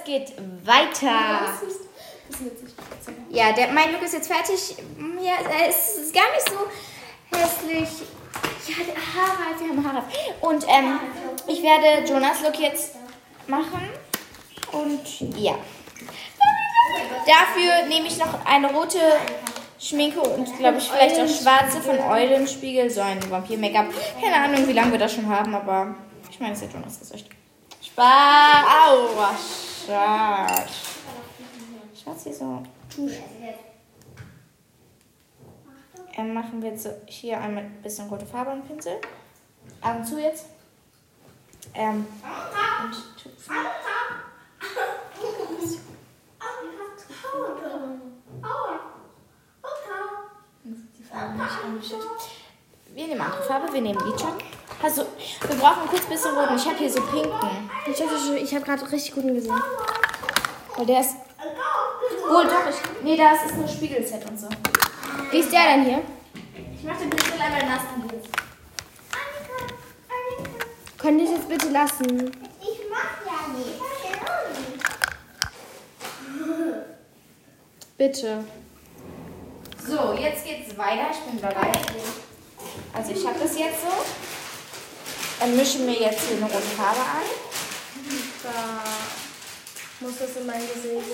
es geht weiter. Ja, der, mein Look ist jetzt fertig. Ja, es ist gar nicht so hässlich. Ja, der Haare, wir haben Haare. Und ähm, ich werde Jonas Look jetzt machen. Und ja. Dafür nehme ich noch eine rote Schminke und glaube ich vielleicht auch schwarze von Eulenspiegel. So ein Vampir-Make-up. Keine Ahnung, wie lange wir das schon haben, aber ich meine, es ist ja Jonas Gesicht. Schwarz. Aua, schwarz. Schwarz hier so. Ähm, machen wir jetzt hier einmal ein bisschen rote Farbe und Pinsel. Augen zu jetzt. Ähm, und tupfen. Wir nehmen andere Farbe, wir nehmen Lidschatten. Also, wir brauchen kurz ein bisschen roten. Ich habe hier so pinken. Ich, habe gerade richtig guten gesehen. Weil der ist. Wohl doch, ich. Nee, das ist nur Spiegelset und so. Wie ist der denn hier? Ich mache den Pinsel einmal nass. Könnt ihr es jetzt bitte lassen? Ich mach ja nicht. Bitte. So, jetzt geht's weiter. Ich bin bereit. Also ich habe das jetzt so. Dann mischen wir jetzt hier eine rote Farbe an. Da muss das in mein Gesicht.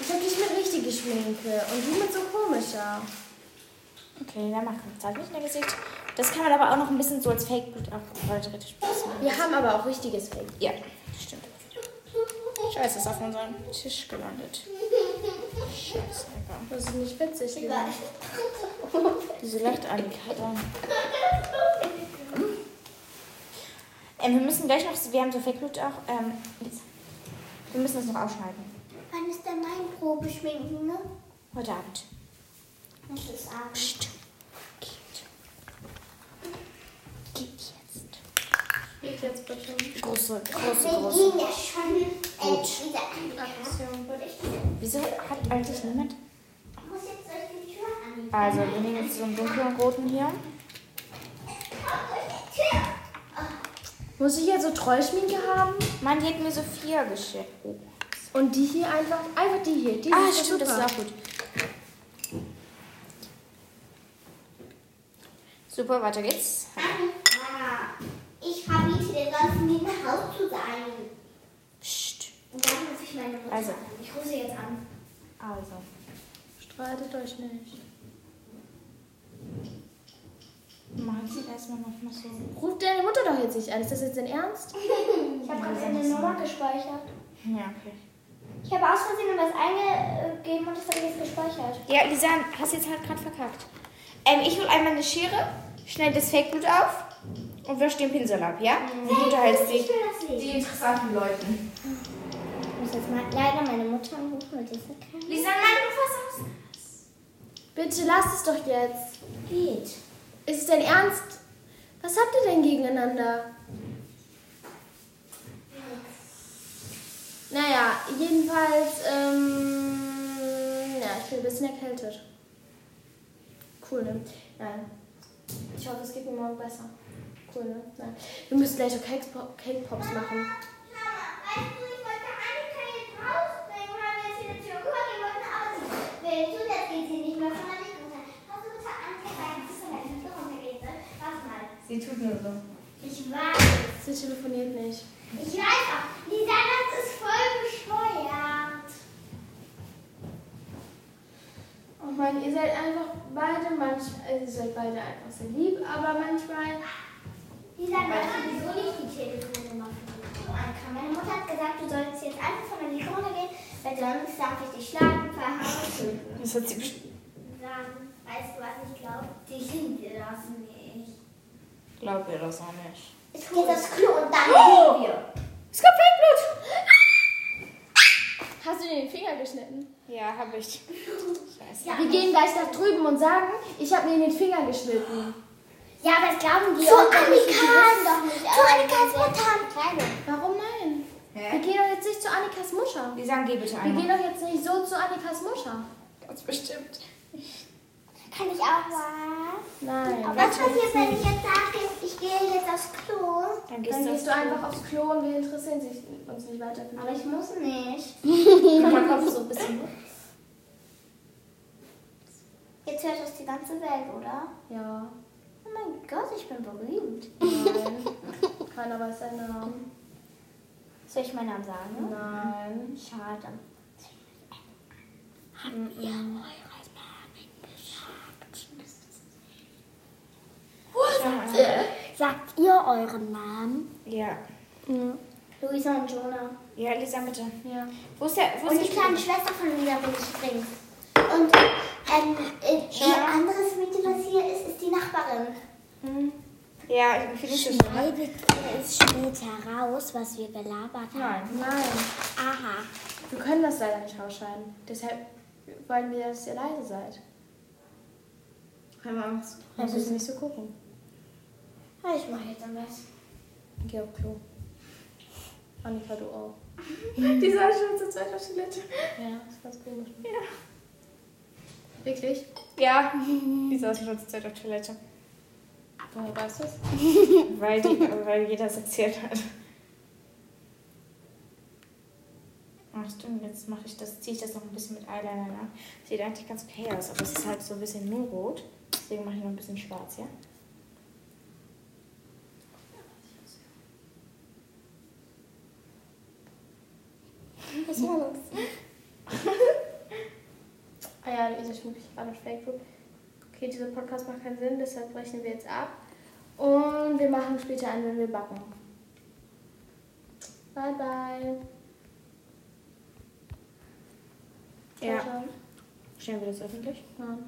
Ich habe dich mit richtiger Schminke und du mit so komischer. Okay, dann machen wir Zeig nicht in der Gesicht. Das kann man aber auch noch ein bisschen so als Fake-Blut theoretisch benutzen. Wir haben aber auch richtiges Fake. Ja, stimmt. Scheiße, ist auf unserem Tisch gelandet. Scheiße, Alter. Das ist nicht witzig. Diese da. Ähm, wir müssen gleich noch, wir haben so Fake-Blut auch, ähm, wir müssen das noch ausschneiden. Wann ist denn mein Probeschminken, ne? Heute Abend. Das ist Abend. Psst. Geht. Geht jetzt. Geht jetzt bitte. Große, große, Wir große. gehen ja schon äh, Gut. wieder an. Wieso hat eigentlich niemand? Ich muss jetzt durch die Tür an. Also, wir nehmen jetzt so einen dunklen roten hier. Muss ich jetzt so Treuschminke haben? Mann, die hat mir Sophia geschickt. Oh. Und die hier einfach, einfach die hier. Die Ah, ist stimmt, das super. ist auch gut. Super, weiter geht's. Ich verbiete dir sonst nie nach Hause zu sein. Psst. Und dann rufe ich meine Mutter Also. an. Ich rufe sie jetzt an. Also. Streitet euch nicht. Machen Sie erstmal noch mal so. Ruft deine Mutter doch jetzt nicht an. Ist das jetzt dein Ernst? Ich habe gerade eine Nummer gespeichert. Ja, okay. Ich habe aus Versehen was eingegeben und das habe ich jetzt gespeichert. Ja, Lisa, hast jetzt halt gerade verkackt. Ähm, ich hol einmal eine Schere, schneide das Fake-Blut auf und wisch den Pinsel ab, ja? Und du unterhältst Ich die, interessanten Leuten. Ich muss jetzt mal leider meine Mutter anrufen, weil das ist kein Lisa, nein, du fass aus. Bitte lasst es doch jetzt. geht. Ist es dein Ernst? Was habt ihr denn gegeneinander? Naja, jedenfalls, ähm, ja, ich bin ein bisschen erkältet. Cool, ne? Nein. Ich hoffe, es geht mir morgen besser. Cool, ne? Nein. Wir müssen gleich so Cake, Cake Pops machen. Weißt du, ich wollte Annika jetzt rausbringen, haben wir jetzt wieder zurückgekommen, wir wollten aus. Wenn du, das geht sie nicht mehr von der linken Seite. Hast du bitte Annika sagen, dass du halt nicht runtergehen soll? Warte Sie tut nur so. Ich weiß. Sie telefoniert nicht. Ich weiß auch. Lisa, das ist voll bescheuert. Oh Mann, ihr seid einfach beide manchmal, ihr seid beide einfach sehr lieb, aber manchmal, Lisa, man kann sowieso nicht die Telefonnummer von. Meine Mutter hat gesagt, du sollst jetzt einfach von der linken runtergehen, weil sonst darf ich dich schlagen, verhauen. Das hat sie bestimmt. Dann, weißt du, was ich glaube? Die sind dir das nicht. Glaub ihr das auch nicht. Ich gehe das Klo und dann gehen wir. Es gab Fake-Blut. hast du dir den Finger geschnitten? Ja, hab ich. Scheiße. Ja. Wir gehen gleich nach drüben und sagen, ich habe mir den Finger geschnitten. Ja, aber das glauben die Zu auch nicht. Die Annikas. wissen doch nicht. Zu Annikas Mutter. Kleine. Warum nein? Wir Hä? gehen doch jetzt nicht zu Annikas Mutter. Lisa, geh bitte Wir einmal. gehen doch jetzt nicht so zu Annikas Mutter. Ganz bestimmt. Kann ich auch was? Nein. Was passiert, wenn ich jetzt sage, ich gehe jetzt aufs Klo? Dann gehst Dann du gehst du einfach aufs Klo und wir interessieren sich uns nicht weiter Aber ich muss nicht. Mal, kommst du so ein bisschen hoch? Jetzt hört das die ganze Welt, oder? Ja. Oh mein Gott, ich bin berühmt. Nein. Keiner weiß deinen Namen. Soll ich meinen Namen sagen? Nein. Schade. Mhm. Sagt ihr euren Namen? Ja. Luisa und Jonah. Ja, Lisa, bitte. Ja. Wo ist der? Wo Und ist die kleine Schwester von Lisa bin ich übrigens. Und ähm, äh, die Ja. anderes Mädchen, was hier ist, ist die Nachbarin. Ja, viel ist das? schon, ne? Schneidet ihr es später raus, was wir gelabert haben? Nein. Nein. Aha. Wir können das leider nicht rausschneiden. Deshalb wollen wir, dass ihr leise seid. Keine Angst. Dann müssen nicht so gucken. Ja, Ich mache jetzt am besten. Geh auf Klo. Annika, du auch. Die sah schon zur zweiten Toilette. Ja, ist ganz komisch. Ja. Wirklich? Ja, die saß schon zur zweiten Toilette. Woher weißt du es? Weil, die, weil jeder es erzählt hat. Ach stimmt, jetzt mache ich das, ziehe ich das noch ein bisschen mit Eyeliner nach. Sieht eigentlich ganz okay aus, aber es ist halt so ein bisschen nur rot. Deswegen mache ich noch ein bisschen schwarz, ja? Was war das? Ah ja, Luisa schmückt mich gerade Fake Group. Okay, dieser Podcast macht keinen Sinn, deshalb brechen wir jetzt ab. Und wir machen später an, wenn wir backen. Bye, bye. Ja. Ciao, ciao. Stellen wir das öffentlich? Ja.